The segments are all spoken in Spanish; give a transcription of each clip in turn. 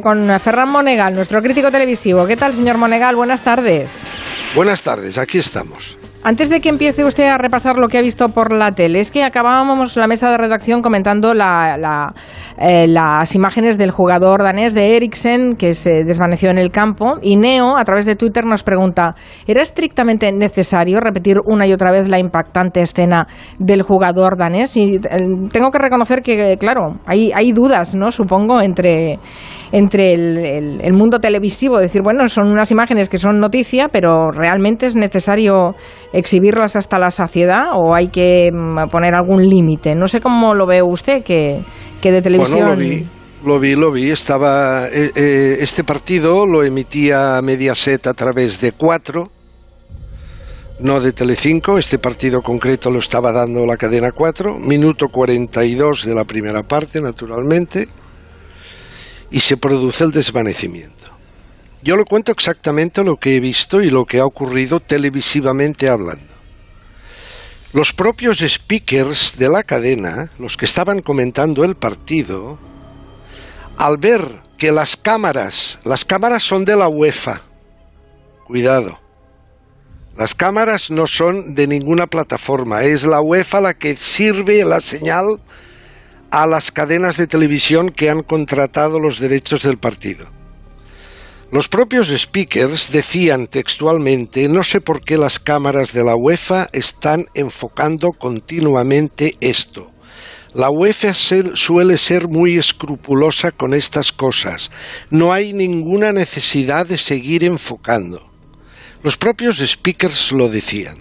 con Ferran Monegal, nuestro crítico televisivo. ¿Qué tal, señor Monegal? Buenas tardes. Buenas tardes, aquí estamos. Antes de que empiece usted a repasar lo que ha visto por la tele, es que acabábamos la mesa de redacción comentando eh, las imágenes del jugador danés de Eriksen que se desvaneció en el campo y Neo a través de Twitter nos pregunta, ¿era estrictamente necesario repetir una y otra vez la impactante escena del jugador danés? Y eh, tengo que reconocer que, claro, hay, hay dudas, ¿no? Supongo, entre, entre el, el mundo televisivo, decir, bueno, son unas imágenes que son noticia, pero realmente es necesario exhibirlas hasta la saciedad o hay que mm, poner algún límite? No sé cómo lo ve usted, que, que de televisión... Bueno, lo vi. Lo vi, lo vi. Estaba eh, eh, este partido lo emitía Mediaset a través de cuatro, no de Telecinco. Este partido concreto lo estaba dando la cadena 4, minuto 42 de la primera parte, naturalmente, y se produce el desvanecimiento. Yo le cuento exactamente lo que he visto y lo que ha ocurrido televisivamente hablando. Los propios speakers de la cadena, los que estaban comentando el partido, al ver que las cámaras, las cámaras son de la UEFA, cuidado, las cámaras no son de ninguna plataforma, es la UEFA la que sirve la señal a las cadenas de televisión que han contratado los derechos del partido. Los propios speakers decían textualmente, no sé por qué las cámaras de la UEFA están enfocando continuamente esto. La UEFA suele ser muy escrupulosa con estas cosas. No hay ninguna necesidad de seguir enfocando. Los propios speakers lo decían.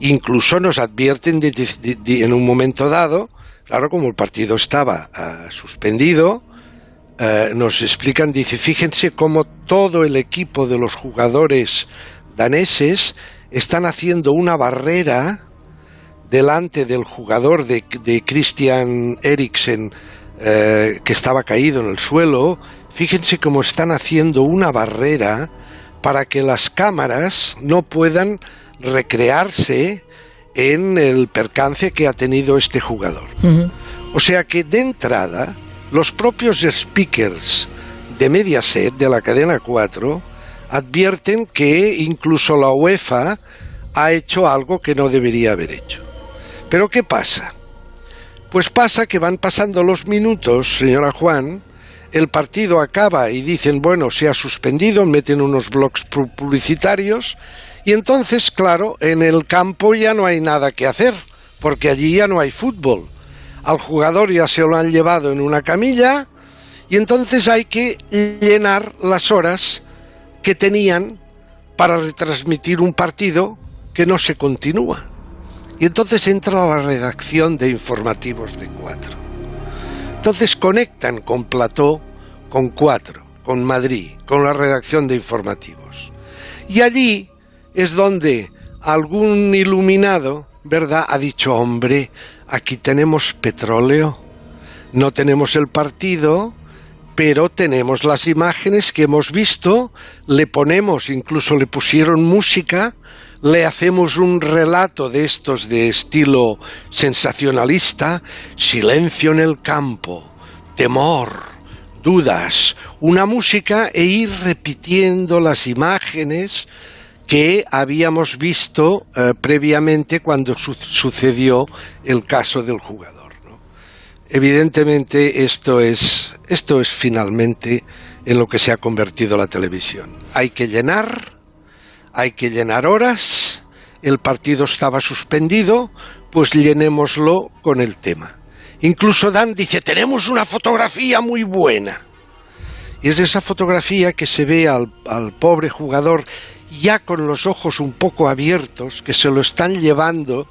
Incluso nos advierten en un momento dado, claro, como el partido estaba ah, suspendido, eh, nos explican, dice, fíjense cómo todo el equipo de los jugadores daneses están haciendo una barrera delante del jugador de, Christian Eriksen eh, que estaba caído en el suelo. Fíjense cómo están haciendo una barrera para que las cámaras no puedan recrearse en el percance que ha tenido este jugador. O sea que de entrada los propios speakers de Mediaset, de la cadena 4, advierten que incluso la UEFA ha hecho algo que no debería haber hecho. Pero ¿qué pasa? Pues pasa que van pasando los minutos, señora Juan, el partido acaba y dicen, bueno, se ha suspendido, meten unos blogs publicitarios y entonces, claro, en el campo ya no hay nada que hacer, porque allí ya no hay fútbol al jugador ya se lo han llevado en una camilla y entonces hay que llenar las horas que tenían para retransmitir un partido que no se continúa. Y entonces entra la redacción de informativos de cuatro. Entonces conectan con Plató, con cuatro, con Madrid, con la redacción de informativos. Y allí es donde algún iluminado, ¿verdad?, ha dicho, hombre, aquí tenemos petróleo, no tenemos el partido, pero tenemos las imágenes que hemos visto, le ponemos, incluso le pusieron música, le hacemos un relato de estos de estilo sensacionalista, silencio en el campo, temor, dudas, una música e ir repitiendo las imágenes que habíamos visto eh, previamente cuando sucedió el caso del jugador. Evidentemente esto es, esto es finalmente en lo que se ha convertido la televisión. Hay que llenar, hay que llenar horas, el partido estaba suspendido, pues llenémoslo con el tema. Incluso Dan dice, tenemos una fotografía muy buena. Y es esa fotografía que se ve al pobre jugador ya con los ojos un poco abiertos, que se lo están llevando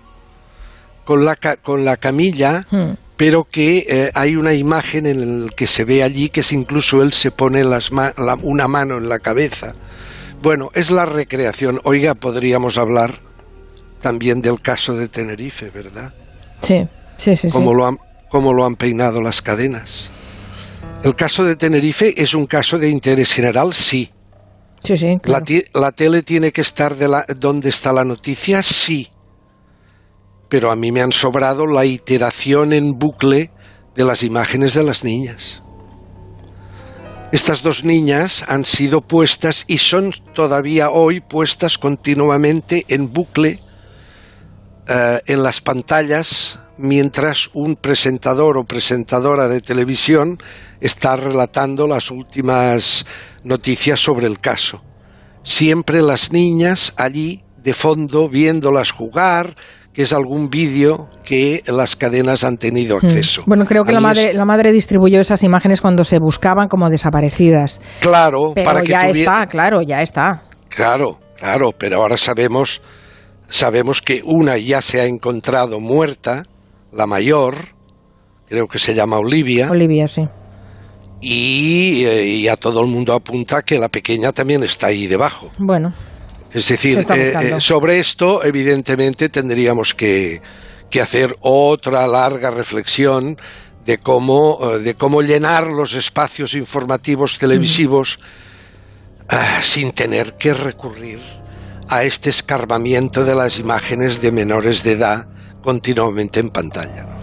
con la, con la camilla, hmm. pero que eh, hay una imagen en la que se ve allí que es incluso él se pone las una mano en la cabeza. Bueno, es la recreación. Oiga, podríamos hablar también del caso de Tenerife, ¿verdad? Sí, sí, sí. Como, Lo, han, como lo han peinado las cadenas. El caso de Tenerife es un caso de interés general, sí la, tele tiene que estar de la, donde está la noticia, sí. Pero a mí me han sobrado la iteración en bucle de las imágenes de las niñas. Estas dos niñas han sido puestas y son todavía hoy puestas continuamente en bucle eh, en las pantallas mientras un presentador o presentadora de televisión está relatando las últimas noticias sobre el caso. Siempre las niñas allí de fondo viéndolas jugar, que es algún vídeo que las cadenas han tenido hmm. acceso. Bueno, creo que la madre, la madre distribuyó esas imágenes cuando se buscaban como desaparecidas. Claro, pero para que ya está, claro, ya está. Claro, claro, pero ahora sabemos sabemos que una ya se ha encontrado muerta, la mayor, creo que se llama Olivia. Olivia, sí. Y, eh, a todo el mundo apunta que la pequeña también está ahí debajo. Bueno. Es decir, eh, eh, sobre esto, evidentemente, tendríamos que, hacer otra larga reflexión de cómo, de cómo llenar los espacios informativos televisivos sin tener que recurrir a este escarbamiento de las imágenes de menores de edad continuamente en pantalla.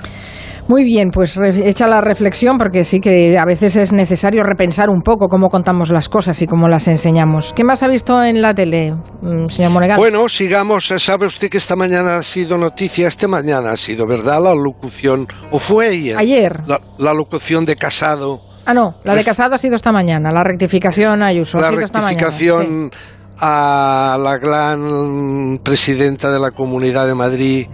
Muy bien, pues hecha la reflexión, porque sí que a veces es necesario repensar un poco cómo contamos las cosas y cómo las enseñamos. ¿Qué más ha visto en la tele, mm, señor Monegal? Bueno, sigamos. ¿Sabe usted que esta mañana ha sido noticia? Esta mañana ha sido, ¿verdad? La locución, o fue ayer. Ayer. La, locución de Casado. Ah, no, la de Casado ha sido esta mañana, la rectificación Ayuso. La rectificación a la gran presidenta de la Comunidad de Madrid,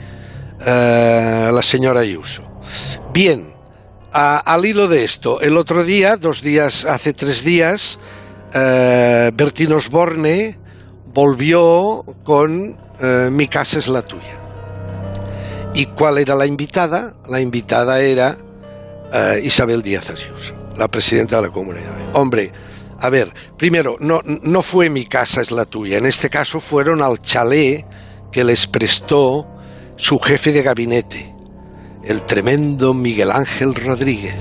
eh, la señora Ayuso. Bien, al hilo de esto, el otro día, dos días, hace tres días, eh, Bertín Osborne volvió con eh, Mi casa es la tuya. ¿Y cuál era la invitada? La invitada era eh, Isabel Díaz Ayuso, la presidenta de la comunidad. Hombre, a ver, primero, no, no fue Mi casa es la tuya, en este caso fueron al chalet que les prestó su jefe de gabinete el tremendo Miguel Ángel Rodríguez.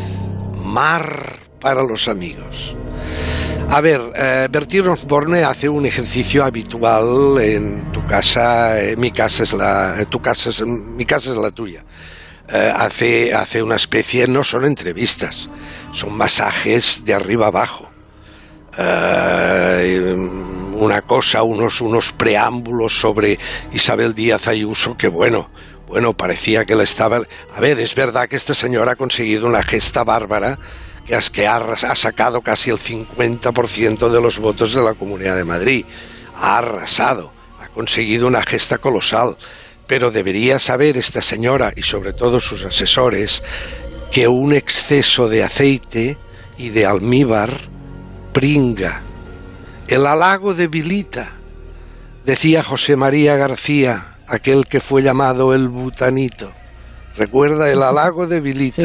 Mar para los amigos. A ver, eh, Bertín Osborne hace un ejercicio habitual en tu casa, eh, mi casa es la, tu casa es, mi casa es la tuya. Eh, hace, hace una especie, no son entrevistas, son masajes de arriba abajo. Una cosa, unos, unos preámbulos sobre Isabel Díaz Ayuso que bueno, bueno, parecía que le estaba... A ver, es verdad que esta señora ha conseguido una gesta bárbara que, es que ha, ha sacado casi el 50% de los votos de la Comunidad de Madrid. Ha arrasado, ha conseguido una gesta colosal. Pero debería saber esta señora y sobre todo sus asesores que un exceso de aceite y de almíbar pringa. El halago debilita, decía José María García aquel que fue llamado el butanito. Recuerda el halago de Vilita.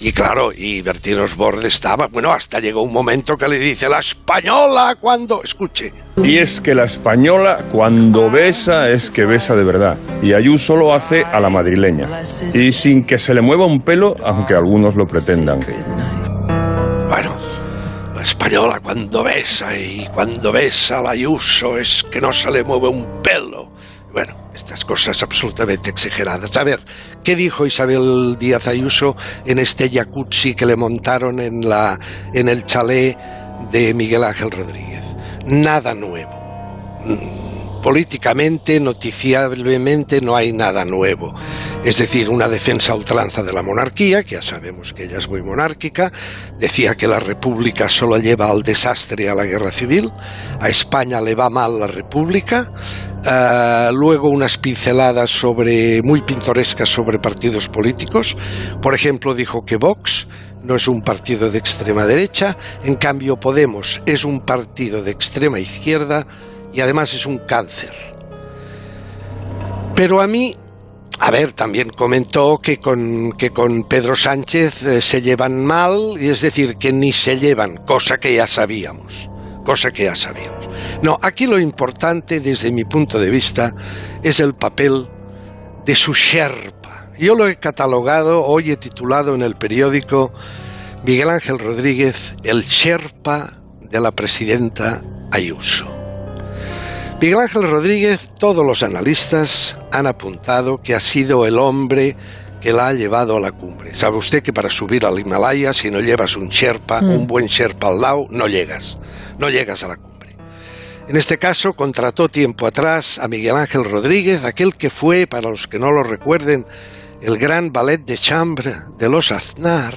Y claro, y Bertín Osborne estaba, bueno, hasta llegó un momento que le dice, la española cuando, escuche. Y es que la española cuando besa es que besa de verdad. Y Ayuso lo hace a la madrileña. Y sin que se le mueva un pelo, aunque algunos lo pretendan. Bueno, la española cuando besa y cuando besa a Ayuso es que no se le mueve un pelo. Bueno, estas cosas absolutamente exageradas. A ver, ¿qué dijo Isabel Díaz Ayuso en este jacuzzi que le montaron en, la, en el chalet de Miguel Ángel Rodríguez? Nada nuevo. Mm, políticamente, noticiablemente, no hay nada nuevo. Es decir, una defensa ultranza de la monarquía, que ya sabemos que ella es muy monárquica, decía que la república solo lleva al desastre y a la guerra civil, a España le va mal la república, eh, luego unas pinceladas sobre muy pintorescas sobre partidos políticos. Por ejemplo, dijo que Vox no es un partido de extrema derecha, en cambio Podemos es un partido de extrema izquierda y además es un cáncer. Pero a mí, a ver, también comentó que con, que con Pedro Sánchez eh, se llevan mal, y es decir, que ni se llevan, cosa que ya sabíamos cosa que ya sabíamos. No, aquí lo importante desde mi punto de vista es el papel de su Sherpa. Yo lo he catalogado, hoy he titulado en el periódico Miguel Ángel Rodríguez, el Sherpa de la presidenta Ayuso. Miguel Ángel Rodríguez, todos los analistas han apuntado que ha sido el hombre que la ha llevado a la cumbre. Sabe usted que para subir al Himalaya, si no llevas un Sherpa, Mm. un buen Sherpa al lado, no llegas, no llegas a la cumbre. En este caso, contrató tiempo atrás a Miguel Ángel Rodríguez, aquel que fue, para los que no lo recuerden, el gran ballet de chambre de los Aznar,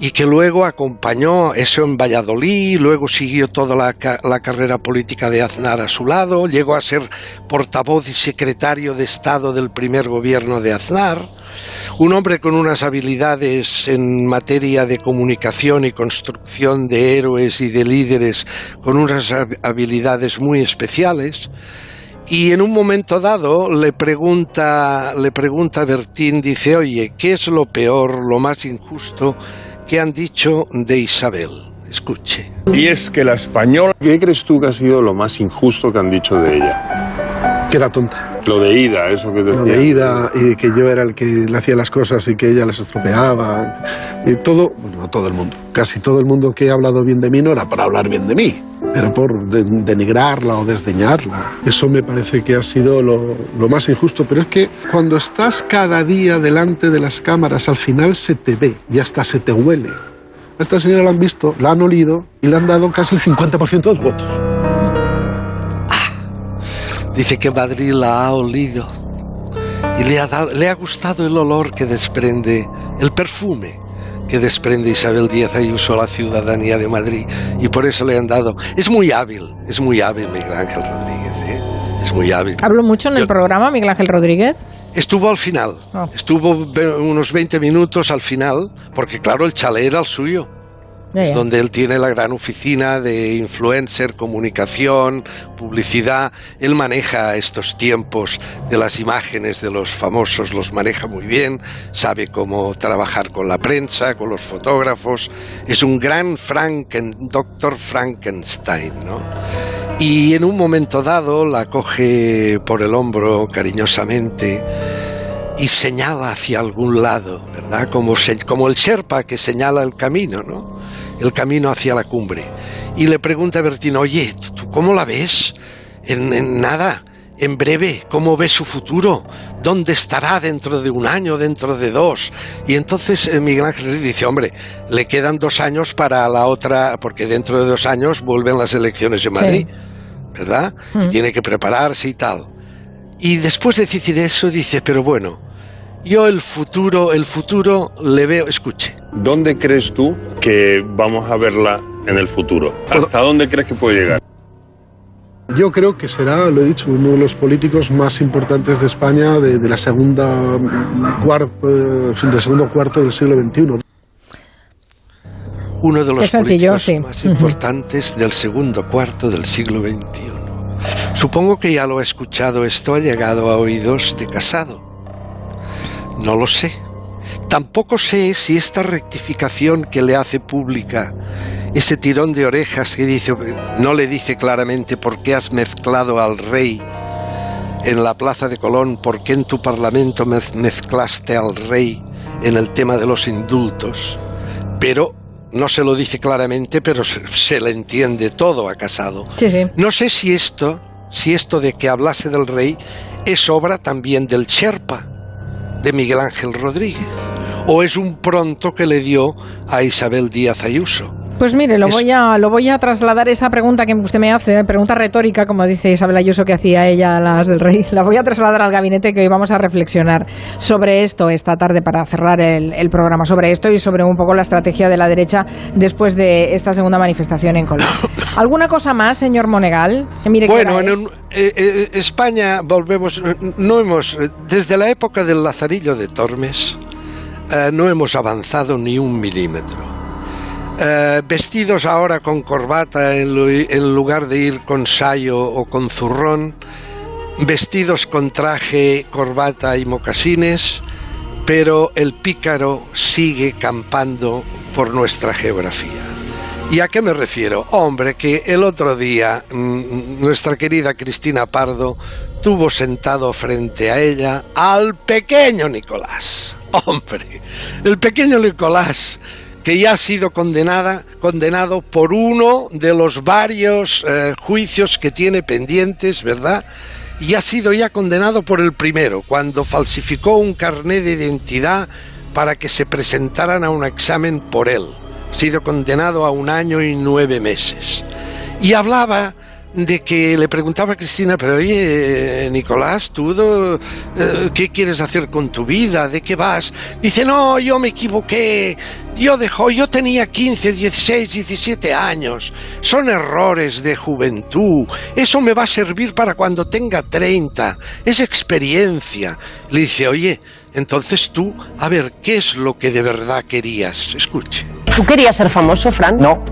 y que luego acompañó eso en Valladolid, luego siguió toda la, la carrera política de Aznar a su lado, llegó a ser portavoz y secretario de Estado del primer gobierno de Aznar, un hombre con unas habilidades en materia de comunicación y construcción de héroes y de líderes, con unas hab- habilidades muy especiales. Y en un momento dado le pregunta, le pregunta a Bertín, dice, oye, ¿qué es lo peor, lo más injusto que han dicho de Isabel? Escuche. Y es que la española... ¿Qué crees tú que ha sido lo más injusto que han dicho de ella? Que era tonta. Lo de Ida, eso que Lo decía. de ida y que yo era el que le hacía las cosas y que ella las estropeaba. Y todo, bueno, no todo el mundo, casi todo el mundo que ha hablado bien de mí no era para hablar bien de mí, era por de- denigrarla o desdeñarla. Eso me parece que ha sido lo, lo más injusto, pero es que cuando estás cada día delante de las cámaras, al final se te ve y hasta se te huele. A esta señora la han visto, la han olido y le han dado casi el 50% de los votos. Dice que Madrid la ha olido y le ha, dado- le ha gustado el olor que desprende, el perfume que desprende Isabel Díaz Ayuso a la ciudadanía de Madrid y por eso le han dado. Es muy hábil, es muy hábil Miguel Ángel Rodríguez, ¿eh? es muy hábil. Habló mucho en el programa Miguel Ángel Rodríguez. Estuvo al final, Ah. estuvo unos 20 minutos al final, porque claro, el chalet era el suyo. Es donde él tiene la gran oficina de influencer, comunicación, publicidad. Él maneja estos tiempos de las imágenes de los famosos, los maneja muy bien, sabe cómo trabajar con la prensa, con los fotógrafos. Es un gran Franken, doctor Frankenstein, ¿no? Y en un momento dado la coge por el hombro cariñosamente y señala hacia algún lado, ¿verdad? Como, se- como el Sherpa que señala el camino, ¿no? El camino hacia la cumbre. Y le pregunta a Bertín, oye, ¿tú, cómo la ves? En, en nada, en breve, ¿cómo ves su futuro? ¿Dónde estará dentro de un año, dentro de dos? Y entonces eh, Miguel Ángel dice, hombre, le quedan dos años para la otra, porque dentro de dos años vuelven las elecciones en Sí. Madrid, ¿verdad? Mm. Tiene que prepararse y tal. Y después de decir eso dice, pero bueno, yo el futuro, el futuro le veo, escuche, ¿Dónde crees tú que vamos a verla en el futuro? ¿Hasta dónde crees que puede llegar? Yo creo que será, lo he dicho, uno de los políticos más importantes de España de, de la segunda cuarto, del segundo cuarto del siglo XXI. uno de los sencillo, políticos sí. más importantes del segundo cuarto del siglo XXI. Supongo que ya lo ha escuchado esto, ha llegado a oídos de Casado. No lo sé. Tampoco sé si esta rectificación que le hace pública, ese tirón de orejas que dice, no le dice claramente por qué has mezclado al rey en la Plaza de Colón, por qué en tu parlamento mez- mezclaste al rey en el tema de los indultos, pero no se lo dice claramente, pero se, se le entiende todo a Casado. Sí, sí. No sé si esto, si esto de que hablase del rey es obra también del Sherpa de Miguel Ángel Rodríguez o es un pronto que le dio a Isabel Díaz Ayuso. Pues mire, lo Es- voy a lo voy a trasladar esa pregunta que usted me hace, pregunta retórica, como dice Isabel Ayuso que hacía ella a las del Rey. La voy a trasladar al gabinete que hoy vamos a reflexionar sobre esto esta tarde para cerrar el, el programa, sobre esto y sobre un poco la estrategia de la derecha después de esta segunda manifestación en Colombia. ¿Alguna cosa más, señor Monegal? Que mire qué Bueno, en un- eh, eh, España volvemos, eh, no hemos, eh, desde la época del Lazarillo de Tormes, eh, no hemos avanzado ni un milímetro. Eh, vestidos ahora con corbata en, en lugar de ir con sayo o con zurrón, vestidos con traje, corbata y mocasines, pero el pícaro sigue campando por nuestra geografía. ¿Y a qué me refiero? Hombre, que el otro día mm, nuestra querida Cristina Pardo tuvo sentado frente a ella al pequeño Nicolás. Hombre, el pequeño Nicolás que ya ha sido condenada, condenado por uno de los varios eh, juicios que tiene pendientes, ¿verdad? y ha sido ya condenado por el primero, cuando falsificó un carné de identidad para que se presentaran a un examen por él. Ha sido condenado a un año y nueve meses. Y hablaba de que le preguntaba a Cristina, pero oye, Nicolás, ¿tú eh, qué quieres hacer con tu vida? ¿De qué vas? Dice, no, yo me equivoqué. Yo dejó, yo tenía 15, 16, 17 años. Son errores de juventud. Eso me va a servir para cuando tenga 30. Es experiencia. Le dice, oye, entonces tú, a ver, ¿qué es lo que de verdad querías? Escuche. ¿Tú querías ser famoso, Fran? No,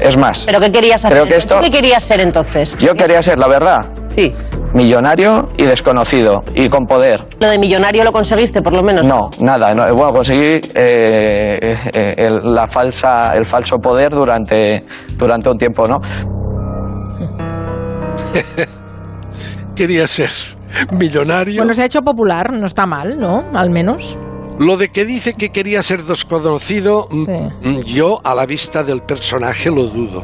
es más. ¿Pero qué querías hacer? Creo que esto- ¿Tú ¿Qué querías ser entonces? Yo quería ser, la verdad, Sí. millonario y desconocido y con poder. Lo de millonario lo conseguiste, por lo menos. No, nada. no, bueno, conseguí eh, eh, el, la falsa, el falso poder durante, durante un tiempo, ¿no? Quería ser millonario. Bueno, se ha hecho popular, no está mal, ¿no? Al menos. Lo de que dice que quería ser desconocido, mm, Sí. mm, yo a la vista del personaje lo dudo.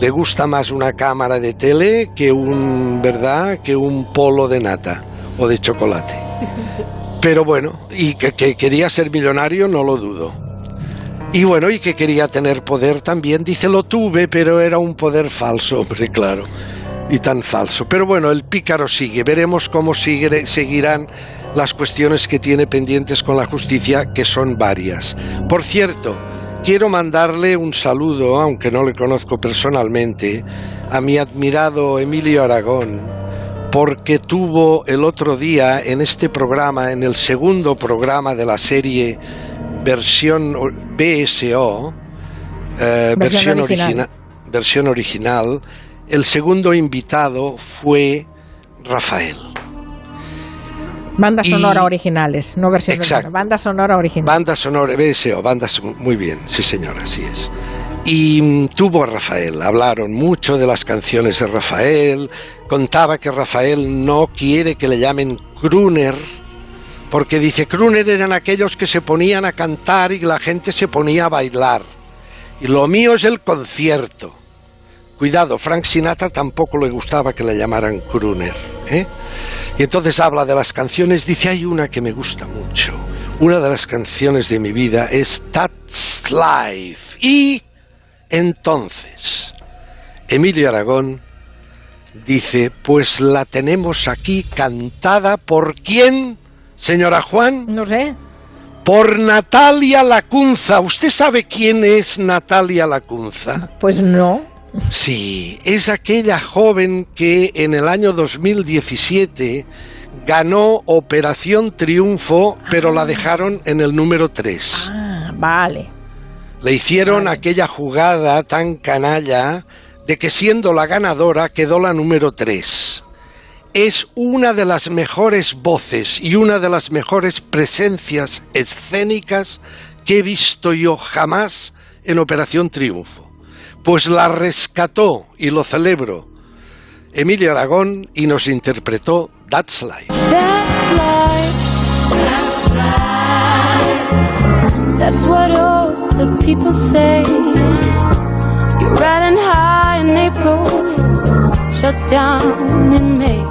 Le gusta más una cámara de tele que un, ¿verdad? Que un polo de nata o de chocolate. Pero bueno, y que, que quería ser millonario no lo dudo. Y bueno, y que quería tener poder también, dice lo tuve, pero era un poder falso, hombre, claro. Y tan falso. Pero bueno, el pícaro sigue. Veremos cómo sigue- seguirán las cuestiones que tiene pendientes con la justicia, que son varias. Por cierto, quiero mandarle un saludo, aunque no le conozco personalmente, a mi admirado Emilio Aragón, porque tuvo el otro día en este programa, en el segundo programa de la serie versión BSO, eh, Versión versión, original. origina- versión original, el segundo invitado fue Rafael. Banda Y- sonora originales, no versión Exacto. Banda sonora original. Banda sonora, BSO, banda son- muy bien, sí señora, así es. Y mm, tuvo a Rafael, hablaron mucho de las canciones de Rafael, contaba que Rafael no quiere que le llamen crooner, porque dice crooner eran aquellos que se ponían a cantar y la gente se ponía a bailar. Y lo mío es el concierto. Cuidado, Frank Sinatra tampoco le gustaba que le llamaran crooner. ¿eh? Y entonces habla de las canciones, dice, hay una que me gusta mucho. Una de las canciones de mi vida es That's Life. Y entonces, Emilio Aragón dice, pues la tenemos aquí cantada por quién, señora Juan? No sé. Por Natalia Lacunza. ¿Usted sabe quién es Natalia Lacunza? Pues no. Sí, es aquella joven que en el año 2017 ganó Operación Triunfo, pero la dejaron en el número 3. Ah, vale. Le hicieron Vale. aquella jugada tan canalla de que siendo la ganadora quedó la número 3. Es una de las mejores voces y una de las mejores presencias escénicas que he visto yo jamás en Operación Triunfo. Pues la rescató y lo celebro Emilio Aragón y nos interpretó That's Life. That's life. That's life. That's what all the people say. You're riding high in April, shut down in May.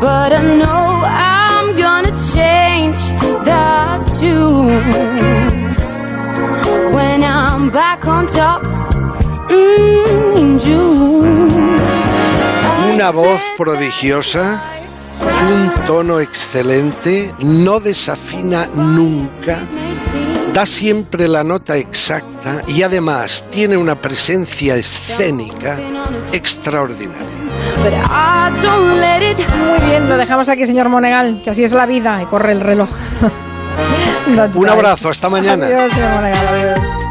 But I know I'm gonna change that too. When I'm back on top. Una voz prodigiosa, un tono excelente, no desafina nunca, da siempre la nota exacta y además tiene una presencia escénica extraordinaria. Muy bien, lo dejamos aquí, señor Monegal, que así es la vida y corre el reloj. Un abrazo, hasta mañana. Adiós, señor Monegal, adiós.